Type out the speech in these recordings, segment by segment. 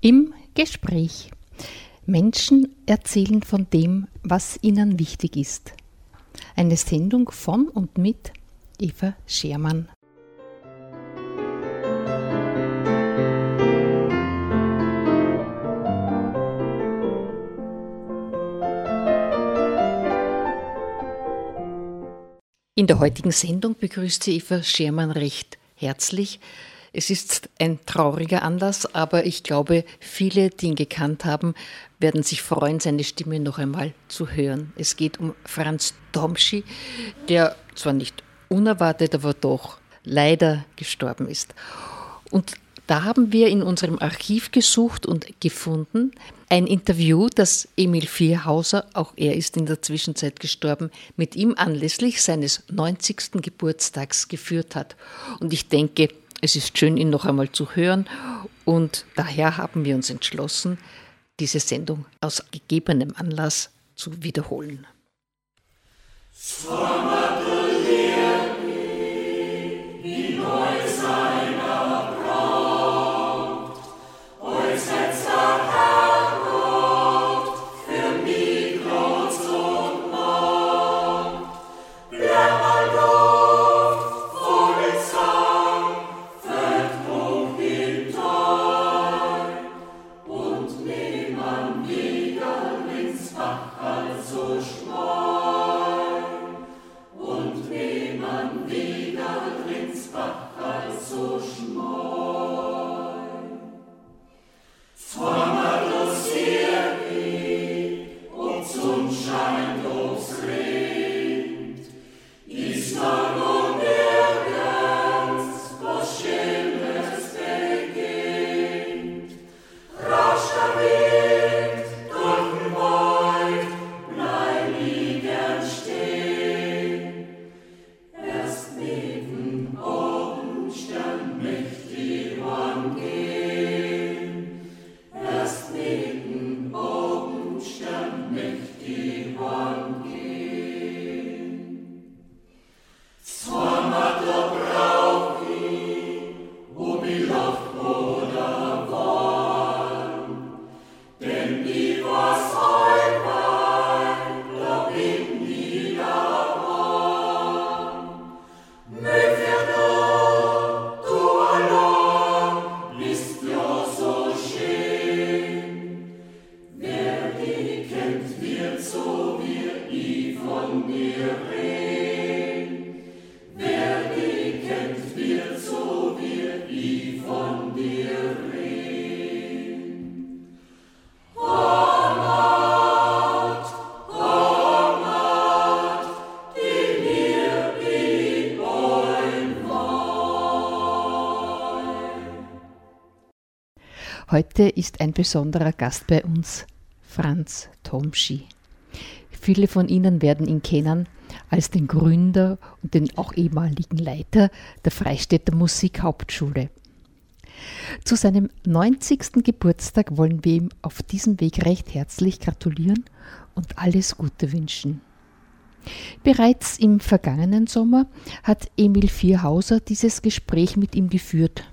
Im Gespräch. Menschen erzählen von dem, was ihnen wichtig ist. Eine Sendung von und mit Eva Schermann. In der heutigen Sendung begrüßt sie Eva Schermann recht herzlich. Es ist ein trauriger Anlass, aber ich glaube, viele, die ihn gekannt haben, werden sich freuen, seine Stimme noch einmal zu hören. Es geht um Franz Tomschi, der zwar nicht unerwartet, aber doch leider gestorben ist. Und da haben wir in unserem Archiv gesucht und gefunden ein Interview, das Emil Vierhauser, auch er ist in der Zwischenzeit gestorben, mit ihm anlässlich seines 90. Geburtstags geführt hat. Und ich denke, es ist schön, ihn noch einmal zu hören und daher haben wir uns entschlossen, diese Sendung aus gegebenem Anlass zu wiederholen. Heute ist ein besonderer Gast bei uns, Franz Tomschi. Viele von Ihnen werden ihn kennen als den Gründer und den auch ehemaligen Leiter der Freistädter Musikhauptschule. Zu seinem 90. Geburtstag wollen wir ihm auf diesem Weg recht herzlich gratulieren und alles Gute wünschen. Bereits im vergangenen Sommer hat Emil Vierhauser dieses Gespräch mit ihm geführt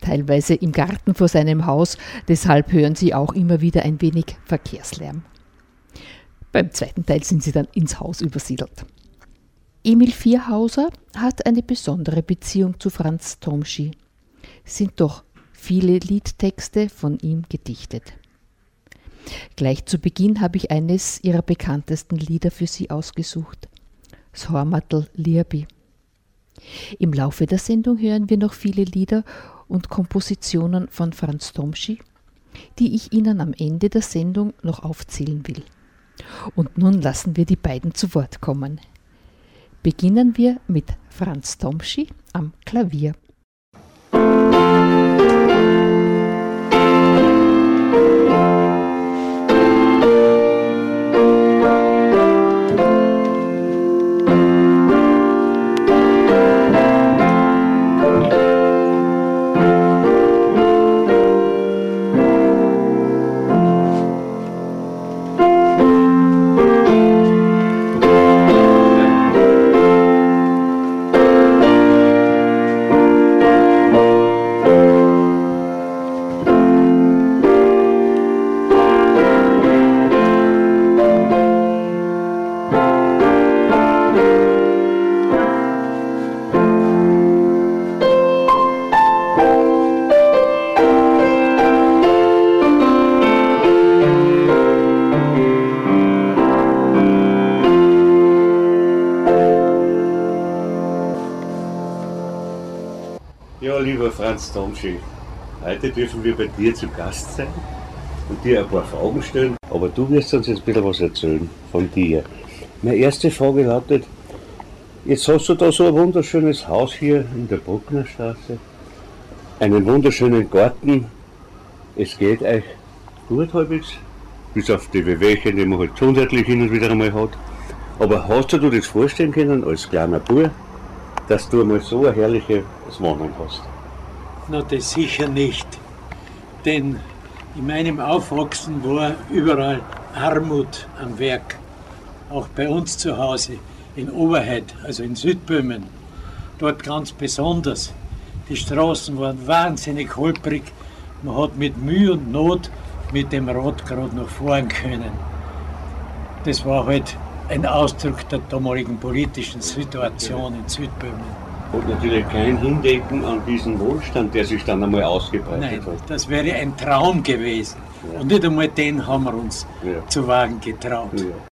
teilweise im Garten vor seinem Haus, deshalb hören Sie auch immer wieder ein wenig Verkehrslärm. Beim zweiten Teil sind sie dann ins Haus übersiedelt. Emil Vierhauser hat eine besondere Beziehung zu Franz Tomschi. Sind doch viele Liedtexte von ihm gedichtet. Gleich zu Beginn habe ich eines ihrer bekanntesten Lieder für Sie ausgesucht. Shormatl Lirbi. Im Laufe der Sendung hören wir noch viele Lieder und Kompositionen von Franz Tomschi, die ich Ihnen am Ende der Sendung noch aufzählen will. Und nun lassen wir die beiden zu Wort kommen. Beginnen wir mit Franz Tomschi am Klavier. Lieber Franz Tomschi. Heute dürfen wir bei dir zu Gast sein und dir ein paar Fragen stellen. Aber du wirst uns jetzt ein bisschen was erzählen von dir. Meine erste Frage lautet, jetzt hast du da so ein wunderschönes Haus hier in der Brucknerstraße, einen wunderschönen Garten. Es geht euch gut halbwegs, bis auf die Wehwehchen, die man halt gesundheitlich hin und wieder einmal hat. Aber hast du dir das vorstellen können als kleiner Bub, dass du einmal so eine herrliche Wohnung hast? Na, das sicher nicht. Denn in meinem Aufwachsen war überall Armut am Werk. Auch bei uns zu Hause in Oberheit, also in Südböhmen. Dort ganz besonders. Die Straßen waren wahnsinnig holprig. Man hat mit Mühe und Not mit dem Rad gerade noch fahren können. Das war halt ein Ausdruck der damaligen politischen Situation in Südböhmen. Und natürlich kein Hindenken an diesen Wohlstand, der sich dann einmal ausgebreitet Nein, hat. das wäre ein Traum gewesen. Ja. Und nicht einmal den haben wir uns Ja. zu wagen getraut. Ja.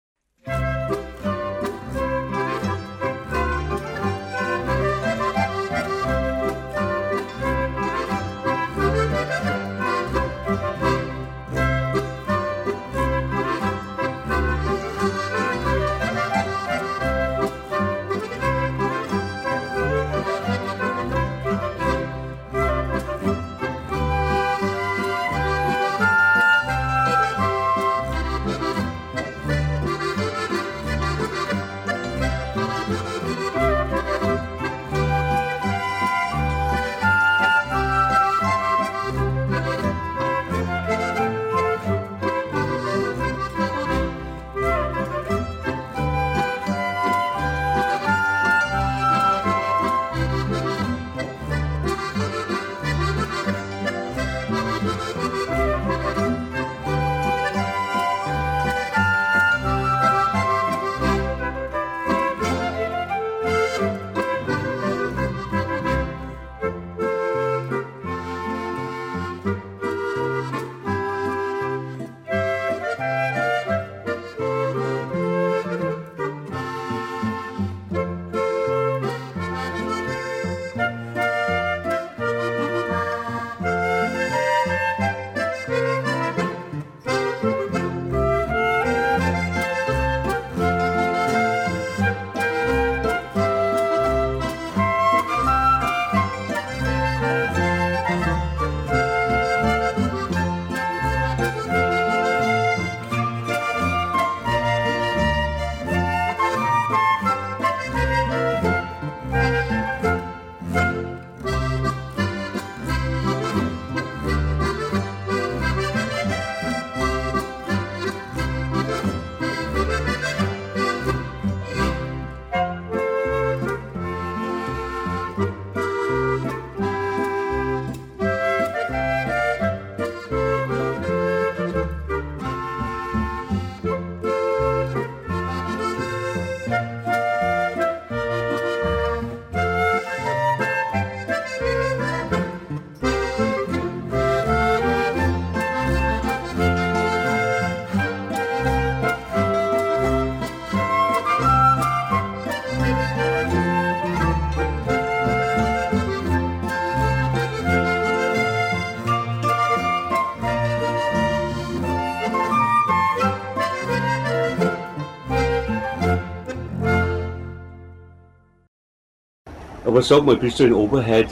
Aber sag mal, bist du in Oberheit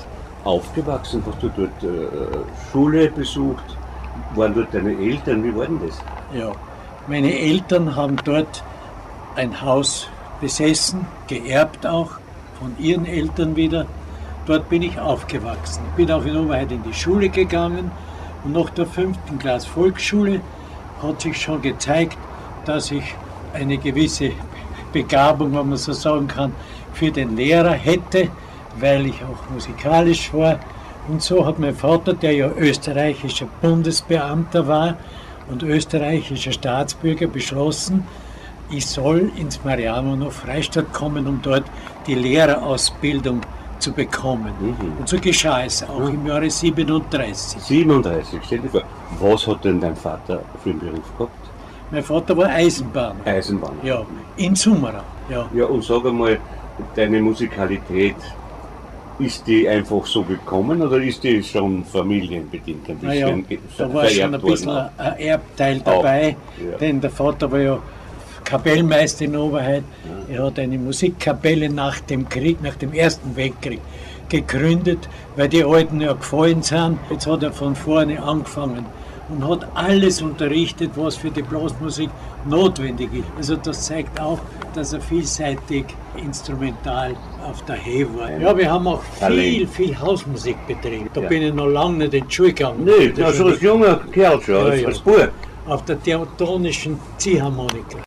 aufgewachsen? Hast du dort äh, Schule besucht? Waren dort deine Eltern? Wie war denn das? Ja, meine Eltern haben dort ein Haus besessen, geerbt auch, von ihren Eltern wieder. Dort bin ich aufgewachsen. Bin auch in Oberheit in die Schule gegangen und nach der fünften Klasse Volksschule hat sich schon gezeigt, dass ich eine gewisse Begabung, wenn man so sagen kann, für den Lehrer hätte, weil ich auch musikalisch war. Und so hat mein Vater, der ja österreichischer Bundesbeamter war und österreichischer Staatsbürger, beschlossen, ich soll ins Mariano Freistadt kommen, um dort die Lehrerausbildung zu bekommen. Mhm. Und so geschah es auch im Jahre 37. 37, stell dir vor. Was hat denn dein Vater für einen Beruf gehabt? Mein Vater war Eisenbahner. Eisenbahn. Ja, in Summerau. Ja. Ja, und sag einmal, deine Musikalität, ist die einfach so gekommen oder ist die schon familienbedingt ein Naja, bisschen da war schon ein worden bisschen auch? ein Erbteil dabei, ja. denn der Vater war ja Kapellmeister in Oberheit. Er hat eine Musikkapelle nach dem Krieg, nach dem Ersten Weltkrieg gegründet, weil die Alten ja gefallen sind. Jetzt hat er von vorne angefangen und hat alles unterrichtet, was für die Blasmusik notwendig ist. Also das zeigt auch, dass er vielseitig instrumental auf der Höhe war. Ja, wir haben auch viel, viel Hausmusik betrieben. Da Ja. bin ich noch lange nicht in die Schule gegangen. Nee, Das ist als junger Kerl schon, Ja, als, ja. als Bub. auf der theatonischen Ziehharmonika.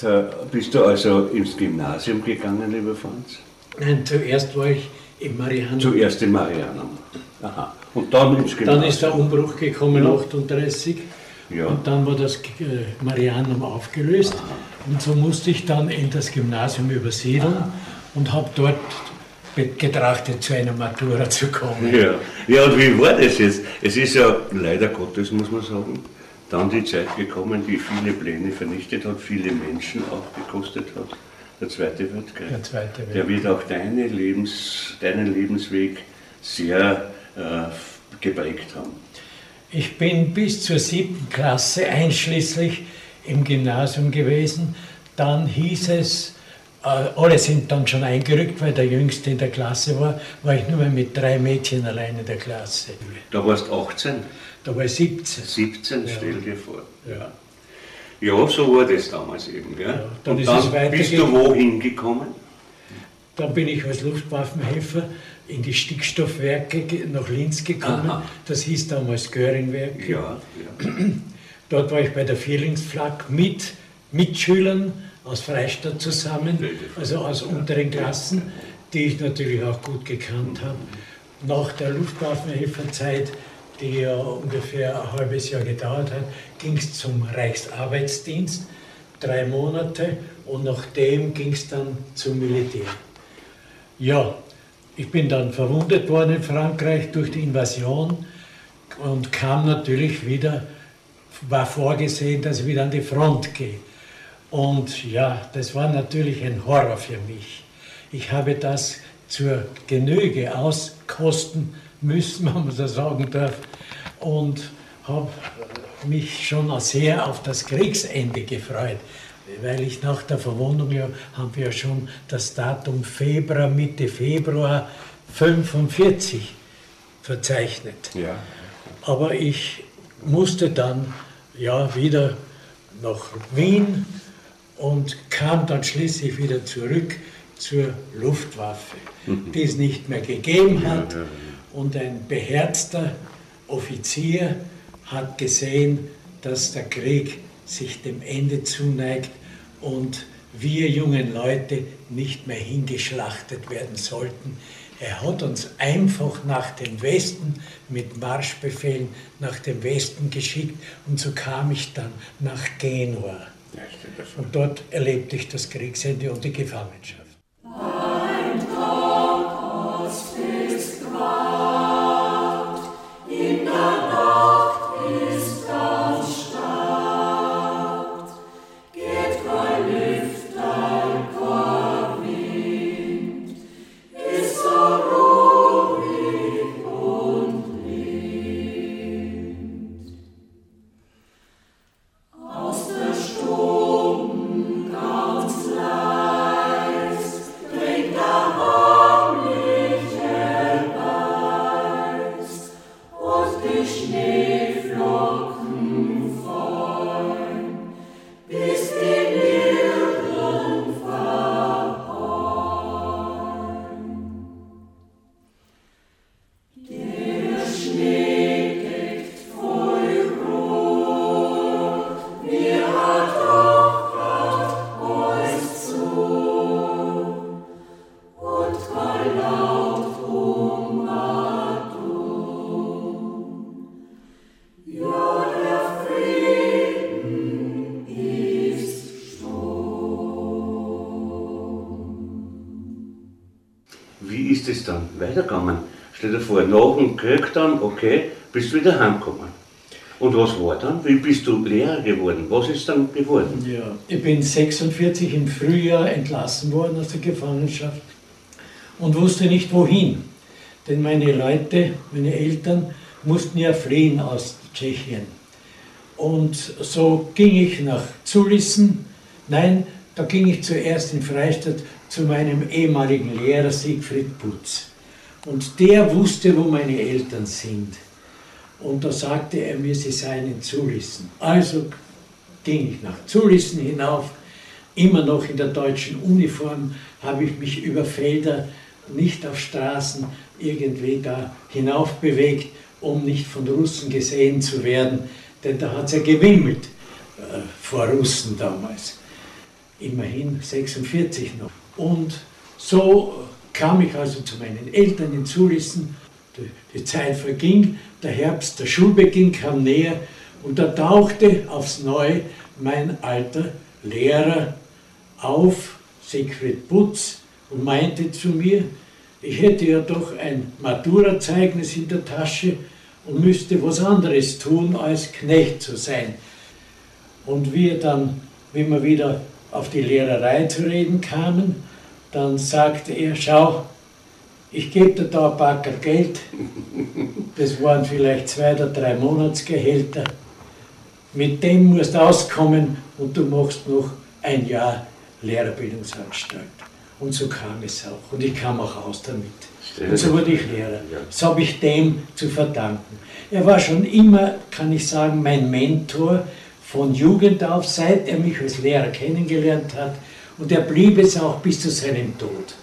Jetzt äh, bist du also ins Gymnasium gegangen, lieber Franz? Nein, zuerst war ich im Marianum. Zuerst in Marianum. Aha. Und dann ins Gymnasium. Dann ist der Umbruch gekommen, 38. Ja. Und dann war das äh, Marianum aufgelöst. Und so musste ich dann in das Gymnasium übersiedeln und habe dort getrachtet, zu einer Matura zu kommen. Ja. ja, und wie war das jetzt? Es ist ja leider Gottes, muss man sagen, dann die Zeit gekommen, die viele Pläne vernichtet hat, viele Menschen auch gekostet hat. Der Zweite Weltkrieg. Der Zweite Der Weltkrieg. wird auch deine Lebens, deinen Lebensweg sehr äh, geprägt haben. Ich bin bis zur siebten Klasse einschließlich im Gymnasium gewesen. Dann hieß es, äh, alle sind dann schon eingerückt, weil der Jüngste in der Klasse war, war ich nur mehr mit drei Mädchen allein in der Klasse. Da warst 18, Da war ich 17. 17, stell dir vor. Ja. Ja, so war das damals eben. Gell? Ja, dann Und dann bist du wohin gekommen? Dann bin ich als Luftwaffenhelfer in die Stickstoffwerke nach Linz gekommen. Aha. Das hieß damals Göringwerke. Ja, ja. Dort war ich bei der Vierlingsflak mit Mitschülern aus Freistadt zusammen, also aus unteren Klassen, die ich natürlich auch gut gekannt habe. Nach der Luftwaffenhelferzeit, die ja ungefähr ein halbes Jahr gedauert hat, ging es zum Reichsarbeitsdienst, drei Monate, und nachdem ging es dann zum Militär. Ja, ich bin dann verwundet worden in Frankreich durch die Invasion und kam natürlich wieder, war vorgesehen, dass ich wieder an die Front gehe. Und ja, das war natürlich ein Horror für mich. Ich habe das zur Genüge auskosten müssen, wenn man so sagen darf, und habe mich schon sehr auf das Kriegsende gefreut. weil ich nach der Verwundung, ja, haben wir ja schon das Datum Februar, Mitte Februar 45 verzeichnet. Ja. Aber ich musste dann ja wieder nach Wien und kam dann schließlich wieder zurück zur Luftwaffe, die es nicht mehr gegeben hat. Und ein beherzter Offizier hat gesehen, dass der Krieg sich dem Ende zuneigt und wir jungen Leute nicht mehr hingeschlachtet werden sollten. Er hat uns einfach nach dem Westen mit Marschbefehlen nach dem Westen geschickt und so kam ich dann nach Genua. Und dort erlebte ich das Kriegsende und die Gefangenschaft. Krieg dann, okay, bist du wieder heimgekommen. Und was war dann? Wie bist du Lehrer geworden? Was ist dann geworden? Ja, ich bin 46 im Frühjahr entlassen worden aus der Gefangenschaft und wusste nicht wohin. Denn meine Leute, meine Eltern mussten ja fliehen aus Tschechien. Und so ging ich nach Zulissen. Nein, da ging ich zuerst in Freistadt zu meinem ehemaligen Lehrer Siegfried Putz. Und der wusste, wo meine Eltern sind. Und da sagte er mir, sie seien in Zulissen. Also ging ich nach Zulissen hinauf, immer noch in der deutschen Uniform, habe ich mich über Felder, nicht auf Straßen, irgendwie da hinauf bewegt, um nicht von Russen gesehen zu werden, denn da hat es ja gewimmelt äh, vor Russen damals. Immerhin 46 noch. Und so kam ich also zu meinen Eltern in Zulissen. Die, Zeit verging, der Herbst, der Schulbeginn kam näher und da tauchte aufs Neue mein alter Lehrer auf, Siegfried Putz, und meinte zu mir, ich hätte ja doch ein Maturazeugnis in der Tasche und müsste was anderes tun, als Knecht zu sein. Und wir dann, wie wir wieder auf die Lehrerei zu reden kamen, dann sagte er, schau, ich gebe dir da ein paar Geld, das waren vielleicht zwei oder drei Monatsgehälter, mit dem musst du auskommen und du machst noch ein Jahr Lehrerbildungsanstalt. Und so kam es auch. Und ich kam auch aus damit. Und so wurde ich Lehrer. Das habe ich dem zu verdanken. Er war schon immer, kann ich sagen, mein Mentor von Jugend auf, seit er mich als Lehrer kennengelernt hat. Und er blieb es auch bis zu seinem Tod.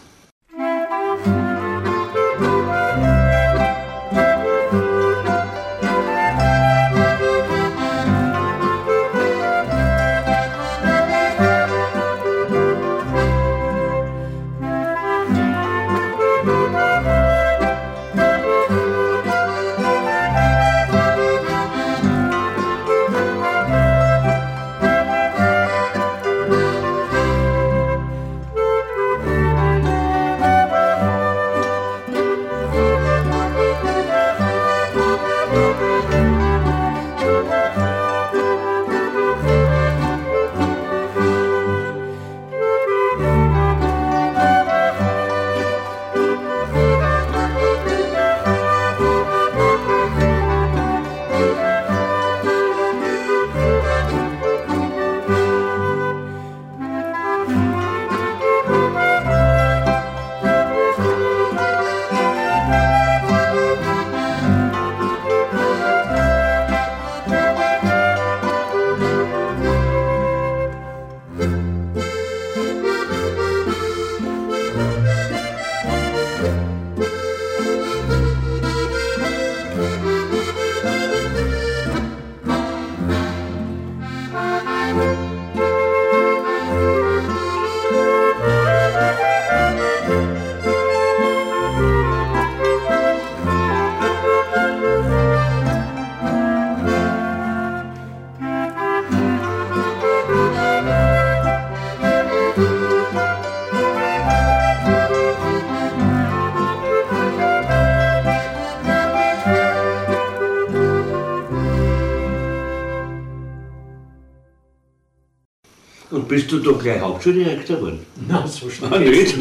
Du da gleich Hauptschuldirektor geworden? Na, so schnell. Ah, nicht.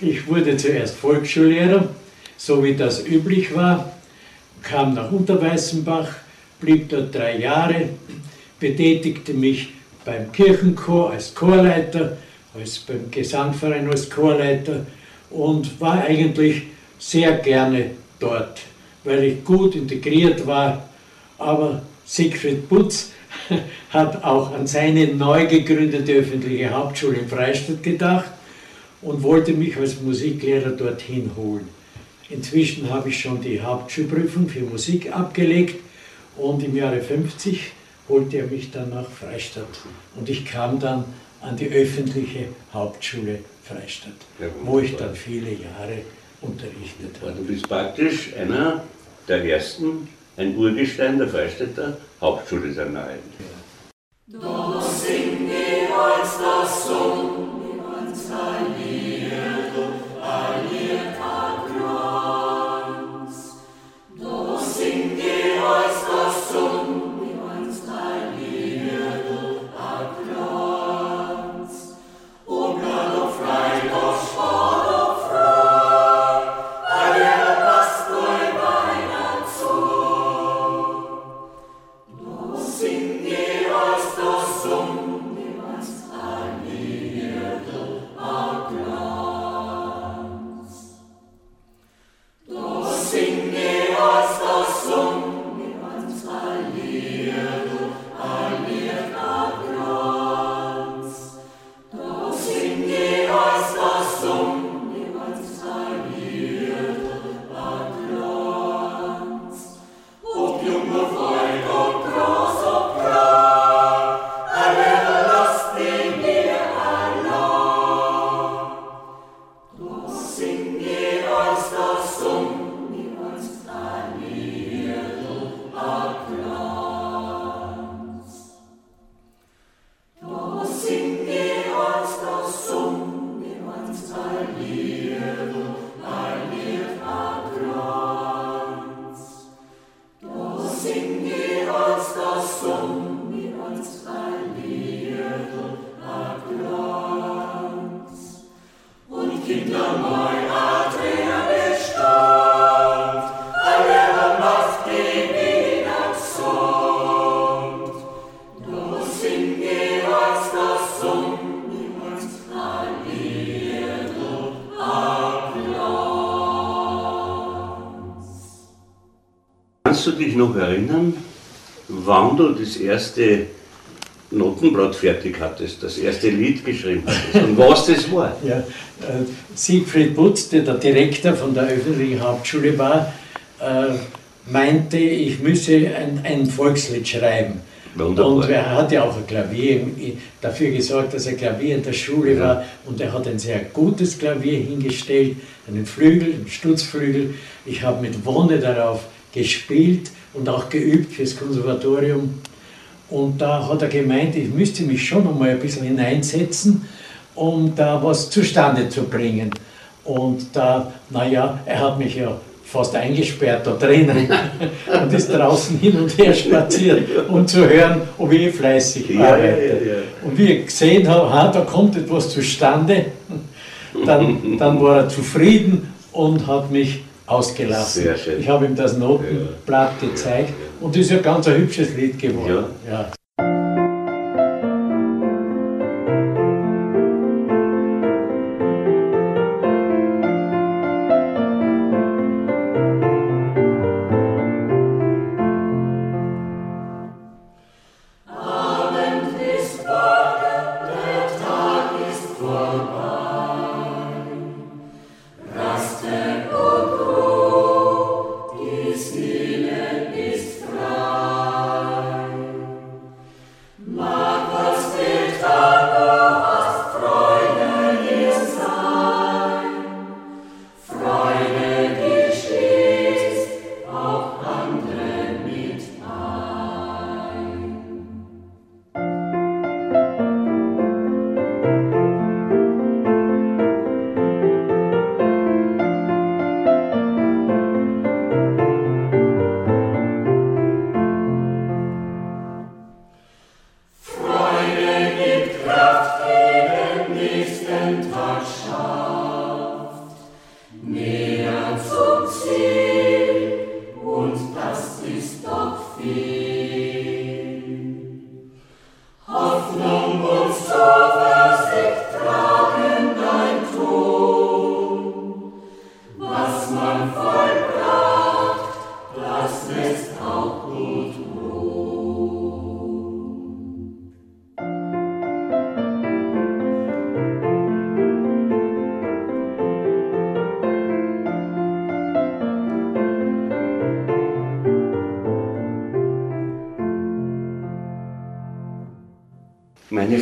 ich wurde zuerst Volksschullehrer, so wie das üblich war, kam nach Unterweißenbach, blieb dort drei Jahre, betätigte mich beim Kirchenchor als Chorleiter, als beim Gesangverein als Chorleiter und war eigentlich sehr gerne dort, weil ich gut integriert war. Aber Siegfried Putz hat auch an seine neu gegründete öffentliche Hauptschule in Freistadt gedacht und wollte mich als Musiklehrer dorthin holen. Inzwischen habe ich schon die Hauptschulprüfung für Musik abgelegt und im Jahre 50 holte er mich dann nach Freistadt und ich kam dann an die öffentliche Hauptschule Freistadt, ja, wo ich dann viele Jahre unterrichtet habe. Du bist praktisch einer der ersten ein Urgestein der Freistädter Hauptschule Nahen. Da singe als das Song, niemand Lied, ein noch erinnern, wann du das erste Notenblatt fertig hattest, das erste Lied geschrieben hattest und was das war? Ja, äh, Siegfried Butz, der der Direktor von der öffentlichen Hauptschule war, äh, meinte, ich müsse ein, ein Volkslied schreiben. Wunderbar. Und er hat ja auch ein Klavier dafür gesorgt, dass er Klavier in der Schule ja. war. Und er hat ein sehr gutes Klavier hingestellt, einen Flügel, einen Stutzflügel. Ich habe mit Wonne darauf gespielt und auch geübt fürs Konservatorium. Und da hat er gemeint, ich müsste mich schon einmal ein bisschen hineinsetzen, um da was zustande zu bringen. Und da, naja, er hat mich ja fast eingesperrt da drinnen und ist draußen hin und her spaziert, um zu hören, ob ich fleißig ja, arbeite. Ja, ja, und wie ich gesehen habe, ha, da kommt etwas zustande, dann, dann war er zufrieden und hat mich ausgelassen. Sehr schön. Ich habe ihm das Notenblatt ja. gezeigt und das ist ja ganz ein hübsches Lied geworden. Ja.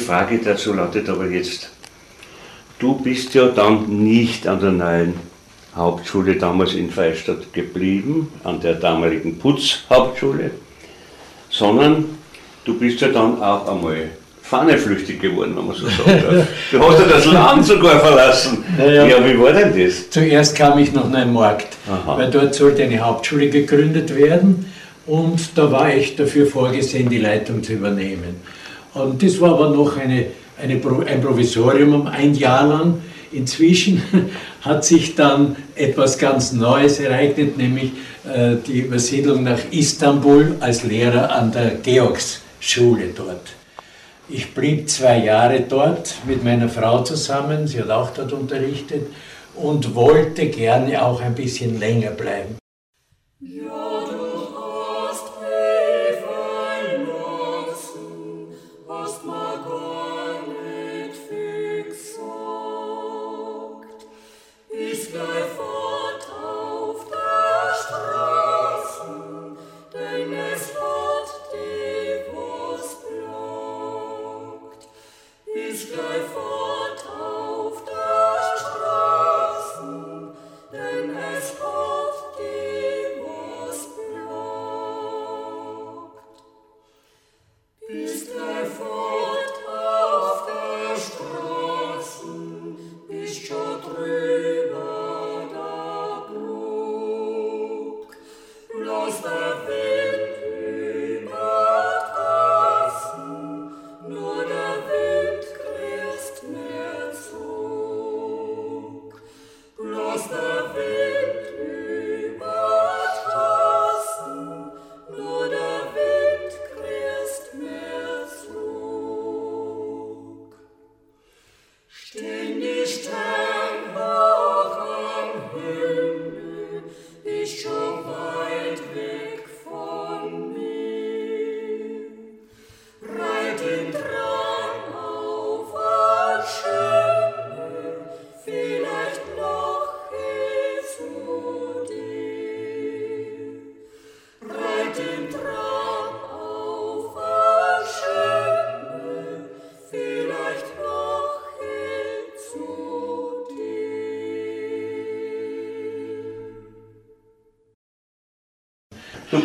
Frage dazu lautet aber jetzt, du bist ja dann nicht an der neuen Hauptschule damals in Freistadt geblieben, an der damaligen Putzhauptschule, sondern du bist ja dann auch einmal fahneflüchtig geworden, wenn man so sagen darf. Du hast ja das Land sogar verlassen. Naja. Ja, wie war denn das? Zuerst kam ich nach Neumarkt, Aha. weil dort sollte eine Hauptschule gegründet werden und da war ich dafür vorgesehen, die Leitung zu übernehmen. Und das war aber noch eine, eine, ein Provisorium um ein Jahr lang. Inzwischen hat sich dann etwas ganz Neues ereignet, nämlich äh, die Übersiedlung nach Istanbul als Lehrer an der Georgsschule dort. Ich blieb zwei Jahre dort mit meiner Frau zusammen, sie hat auch dort unterrichtet und wollte gerne auch ein bisschen länger bleiben. Ja,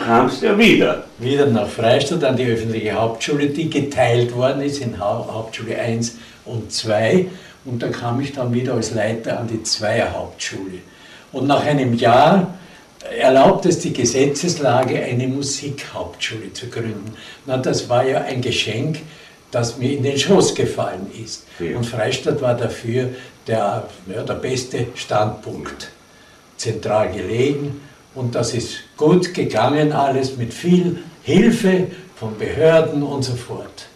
kamst ja wieder. Wieder nach Freistadt an die öffentliche Hauptschule, die geteilt worden ist in Hau- Hauptschule 1 und 2. Und da kam ich dann wieder als Leiter an die Zweier Hauptschule. Und nach einem Jahr erlaubt es die Gesetzeslage, eine Musikhauptschule zu gründen. Na, das war ja ein Geschenk, das mir in den Schoß gefallen ist. Ja. Und Freistadt war dafür der, ja, der beste Standpunkt zentral gelegen und das ist gut gegangen alles mit viel Hilfe von Behörden und so fort.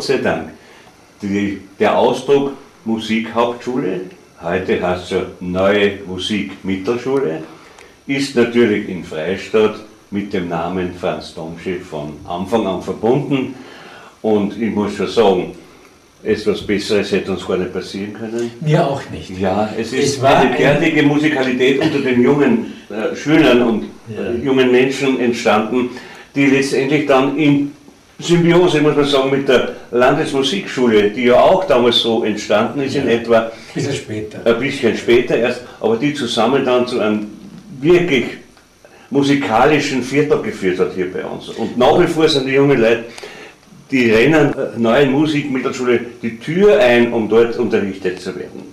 Gott sei Dank, die, der Ausdruck Musikhauptschule, heute heißt es Neue Musikmittelschule, ist natürlich in Freistadt mit dem Namen Franz Domsche von Anfang an verbunden. Und ich muss schon sagen, etwas Besseres hätte uns gar nicht passieren können. Mir auch nicht. Ja, es ist Es war eine ein- derartige Musikalität unter den jungen äh, Schülern und Ja. äh, jungen Menschen entstanden, die letztendlich dann in Symbiose, muss man sagen, mit der Landesmusikschule, die ja auch damals so entstanden ist in Ja. etwa, Bisschen später. ein bisschen später erst, aber die zusammen dann zu einem wirklich musikalischen Viertag geführt hat hier bei uns. Und nach wie vor sind die jungen Leute, die rennen der neuen Musikmittelschule die Tür ein, um dort unterrichtet zu werden.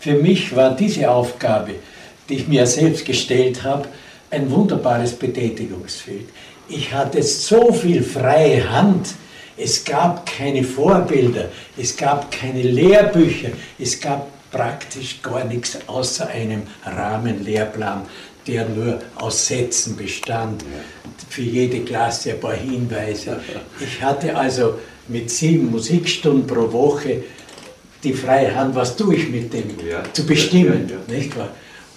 Für mich war diese Aufgabe, die ich mir selbst gestellt habe, ein wunderbares Betätigungsfeld. Ich hatte so viel freie Hand. Es gab keine Vorbilder, es gab keine Lehrbücher, es gab praktisch gar nichts außer einem Rahmenlehrplan, der nur aus Sätzen bestand. Für jede Klasse ein paar Hinweise. Ich hatte also mit sieben Musikstunden pro Woche die freie Hand, was tue ich mit dem, Ja. zu bestimmen, Ja, ja. nicht wahr?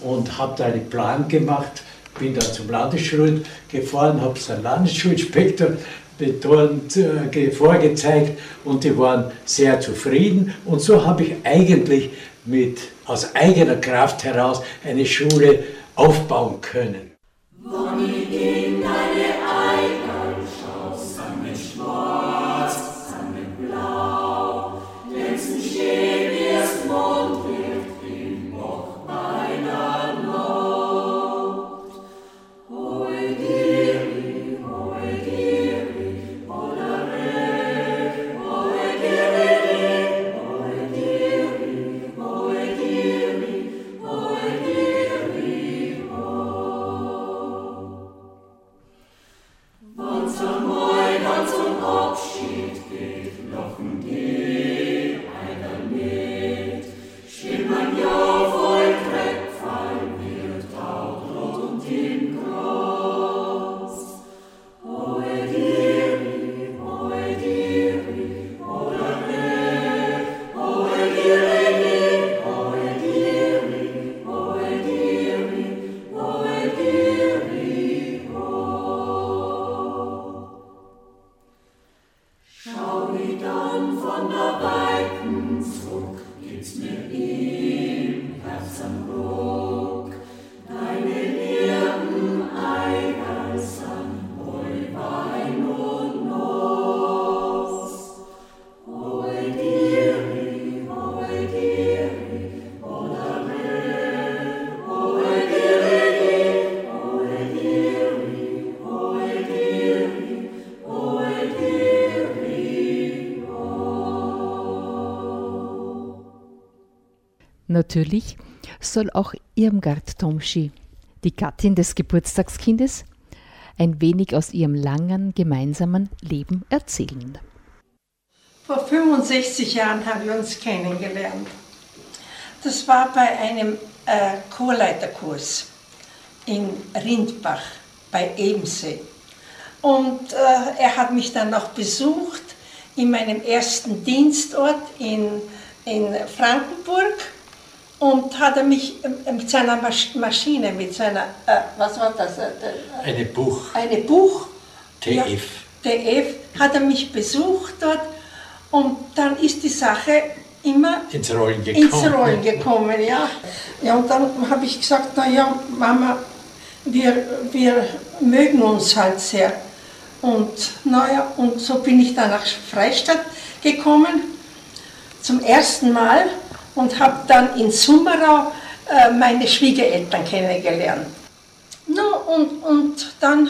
Und habe da einen Plan gemacht, bin dann zum Landesschul gefahren, habe es einem Landesschulinspektor betont, äh, ge- vorgezeigt und die waren sehr zufrieden. Und so habe ich eigentlich mit, aus eigener Kraft heraus eine Schule aufbauen können. Wann Natürlich soll auch Irmgard Tomschi, die Gattin des Geburtstagskindes, ein wenig aus ihrem langen gemeinsamen Leben erzählen. Vor 65 Jahren haben wir uns kennengelernt. Das war bei einem äh, Chorleiterkurs in Rindbach bei Ebensee. Und äh, er hat mich dann auch besucht in meinem ersten Dienstort in, in Frankenburg und hat er mich äh, mit seiner Masch Maschine, mit seiner, äh, was war das? Äh, der- Eine Buch, eine Buch. TF. Ja, TF hat er mich besucht dort und dann ist die Sache immer ins Rollen gekommen. ins Rollen gekommen, ja. Ja, und dann habe ich gesagt, na ja, Mama, wir, wir mögen uns halt sehr. Und naja, und so bin ich dann nach Freistadt gekommen, zum ersten Mal und habe dann in Summerau äh, meine Schwiegereltern kennengelernt. No, und, und dann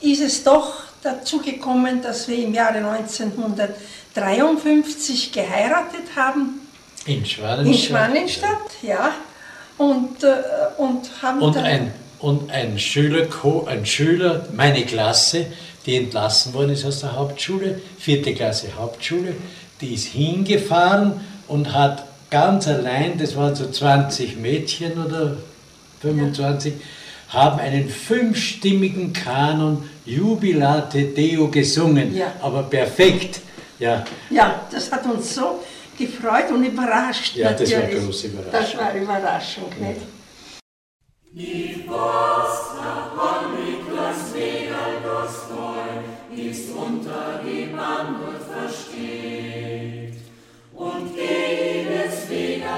ist es doch dazu gekommen, dass wir im Jahre 1953 geheiratet haben In Schwanenstadt. in Schwanenstadt, ja. Und, äh, und haben Und dann ein, und ein Schüler, ein Schüler, meine Klasse, die entlassen worden ist aus der Hauptschule, vierte Klasse Hauptschule, die ist hingefahren und hat ganz allein, das waren so 20 Mädchen oder 25, haben einen fünfstimmigen Kanon Jubilate Deo gesungen, Ja. aber perfekt. Ja, Ja, das hat uns so gefreut und überrascht. Ja, das war eine große Überraschung. Das war eine Überraschung, nicht? Und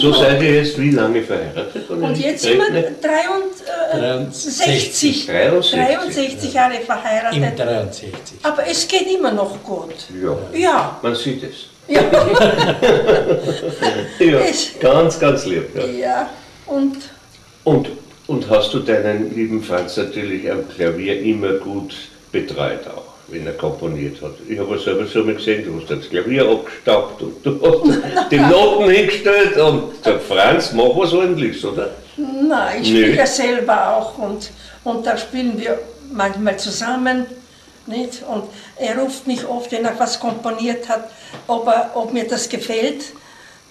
so seid ihr jetzt wie lange verheiratet? Und jetzt sind wir Rechne? 63, 63. 63 Jahre im verheiratet. 63. Aber es geht immer noch gut. Ja, Ja, man sieht es. Ja, Ja, Es- ganz, ganz lieb. Ja. ja. Und Und, und hast du deinen lieben Franz natürlich am Klavier immer gut betreut auch, wenn er komponiert hat? Ich habe es selber so mal gesehen, du hast das Klavier abgestaubt und du hast die Noten hingestellt und der Franz, mach was ordentliches, oder? na, ich spiele ja selber auch und, und da spielen wir manchmal zusammen. Nicht? Und er ruft mich oft, wenn er was komponiert hat, ob, er, ob mir das gefällt.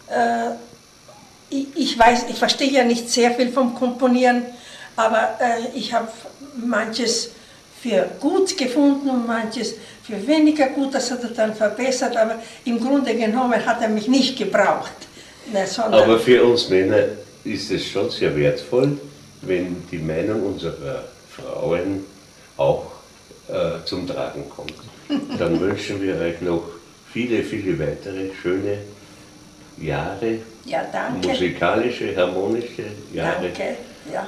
Äh, ich, weiß, ich verstehe ja nicht sehr viel vom Komponieren, aber äh, ich habe manches für gut gefunden und manches für weniger gut. Das hat er dann verbessert, aber im Grunde genommen hat er mich nicht gebraucht. Ne, Aber für uns Männer ist es schon sehr wertvoll, wenn die Meinung unserer Frauen auch äh, zum Tragen kommt. Dann wünschen wir euch noch viele, viele weitere schöne Jahre, ja, musikalische, harmonische Jahre. Danke. Ja.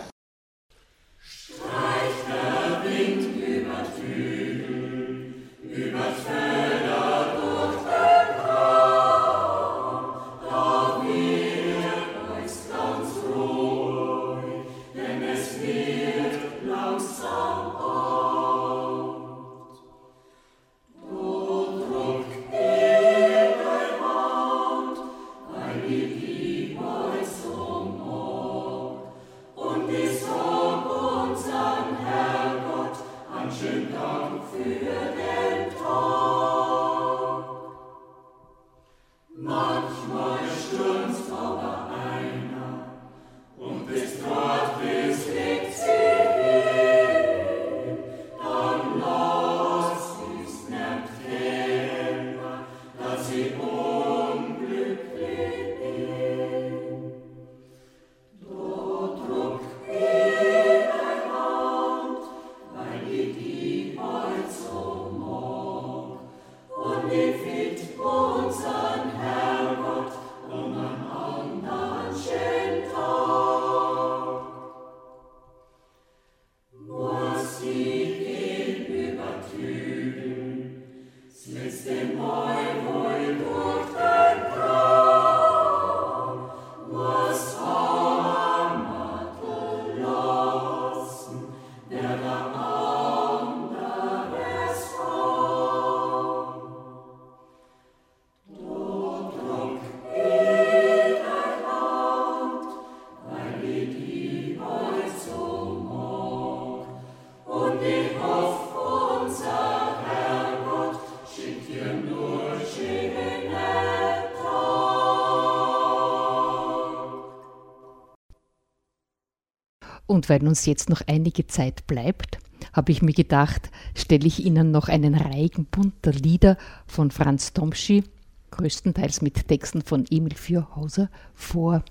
Und weil uns jetzt noch einige Zeit bleibt, habe ich mir gedacht, stelle ich Ihnen noch einen Reigen bunter Lieder von Franz Tomschi, größtenteils mit Texten von Emil Fürhauser, vor.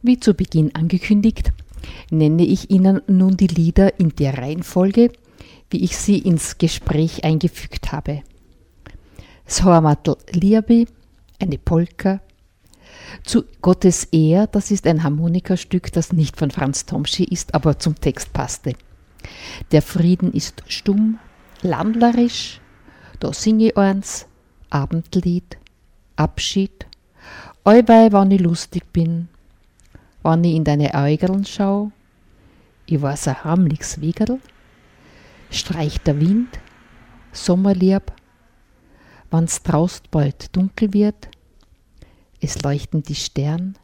Wie zu Beginn angekündigt, nenne ich Ihnen nun die Lieder in der Reihenfolge, wie ich sie ins Gespräch eingefügt habe. Soamatl Liabi, eine Polka. Zu Gottes Ehr, das ist ein Harmonikastück, das nicht von Franz Tomschi ist, aber zum Text passte. Der Frieden ist stumm, landlerisch, da singe eins, Abendlied, Abschied, allweil, wann ich lustig bin, wenn ich in deine Äugeln schau, ich weiß ein harmliches Wiegerl, streicht der Wind, Sommerlieb, wann's draust bald dunkel wird, es leuchten die Stern,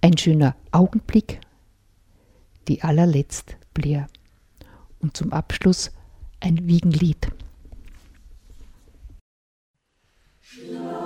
ein schöner Augenblick, die allerletzt blier. Und zum Abschluss ein Wiegenlied. Ja,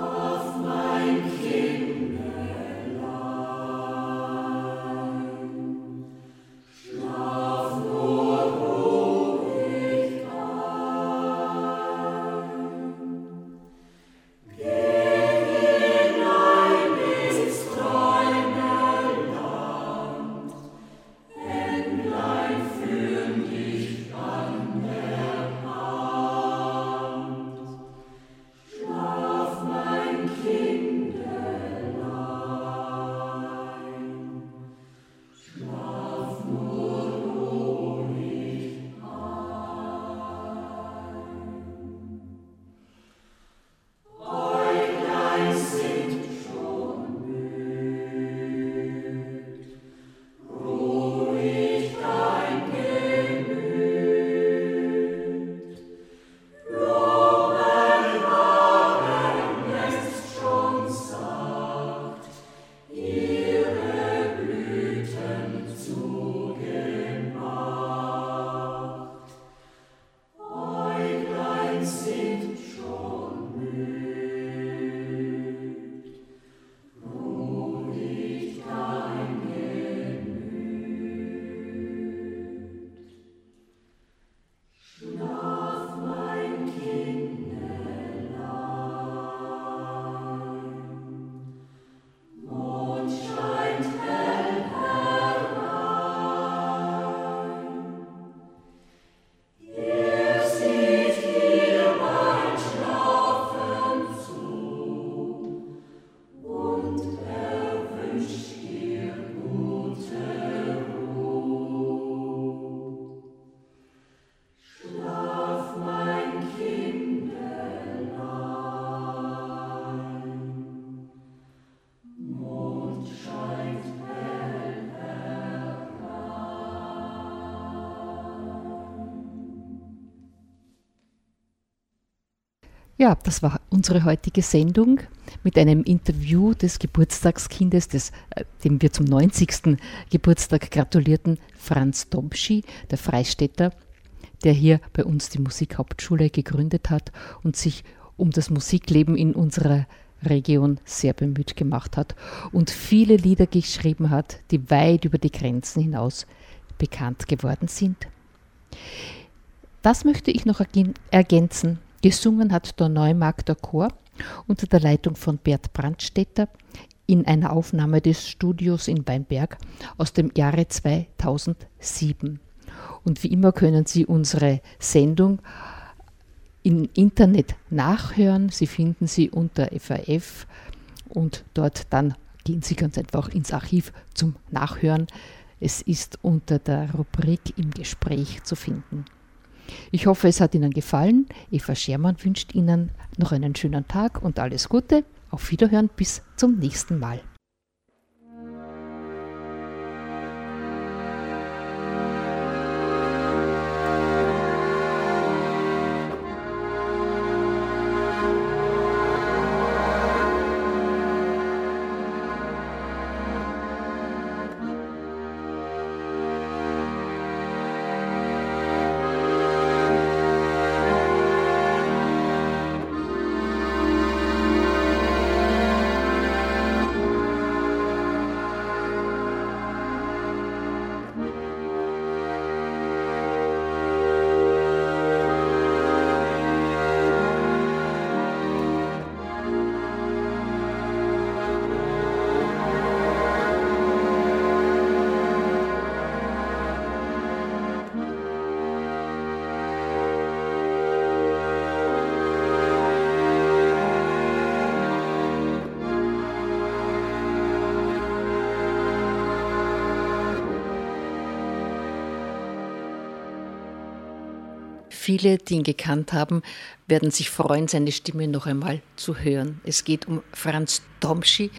das war unsere heutige Sendung mit einem Interview des Geburtstagskindes, des, äh, dem wir zum 90. Geburtstag gratulierten, Franz Domschi, der Freistädter, der hier bei uns die Musikhauptschule gegründet hat und sich um das Musikleben in unserer Region sehr bemüht gemacht hat und viele Lieder geschrieben hat, die weit über die Grenzen hinaus bekannt geworden sind. Das möchte ich noch ergänzen Gesungen hat der Neumarkter Chor unter der Leitung von Bert Brandstetter in einer Aufnahme des Studios in Weinberg aus dem Jahre 2007. Und wie immer können Sie unsere Sendung im Internet nachhören. Sie finden sie unter FAF und dort dann gehen Sie ganz einfach ins Archiv zum Nachhören. Es ist unter der Rubrik im Gespräch zu finden. Ich hoffe, es hat Ihnen gefallen. Eva Schermann wünscht Ihnen noch einen schönen Tag und alles Gute. Auf Wiederhören bis zum nächsten Mal. Viele, die ihn gekannt haben, werden sich freuen, seine Stimme noch einmal zu hören. Es geht um Franz Tomschi,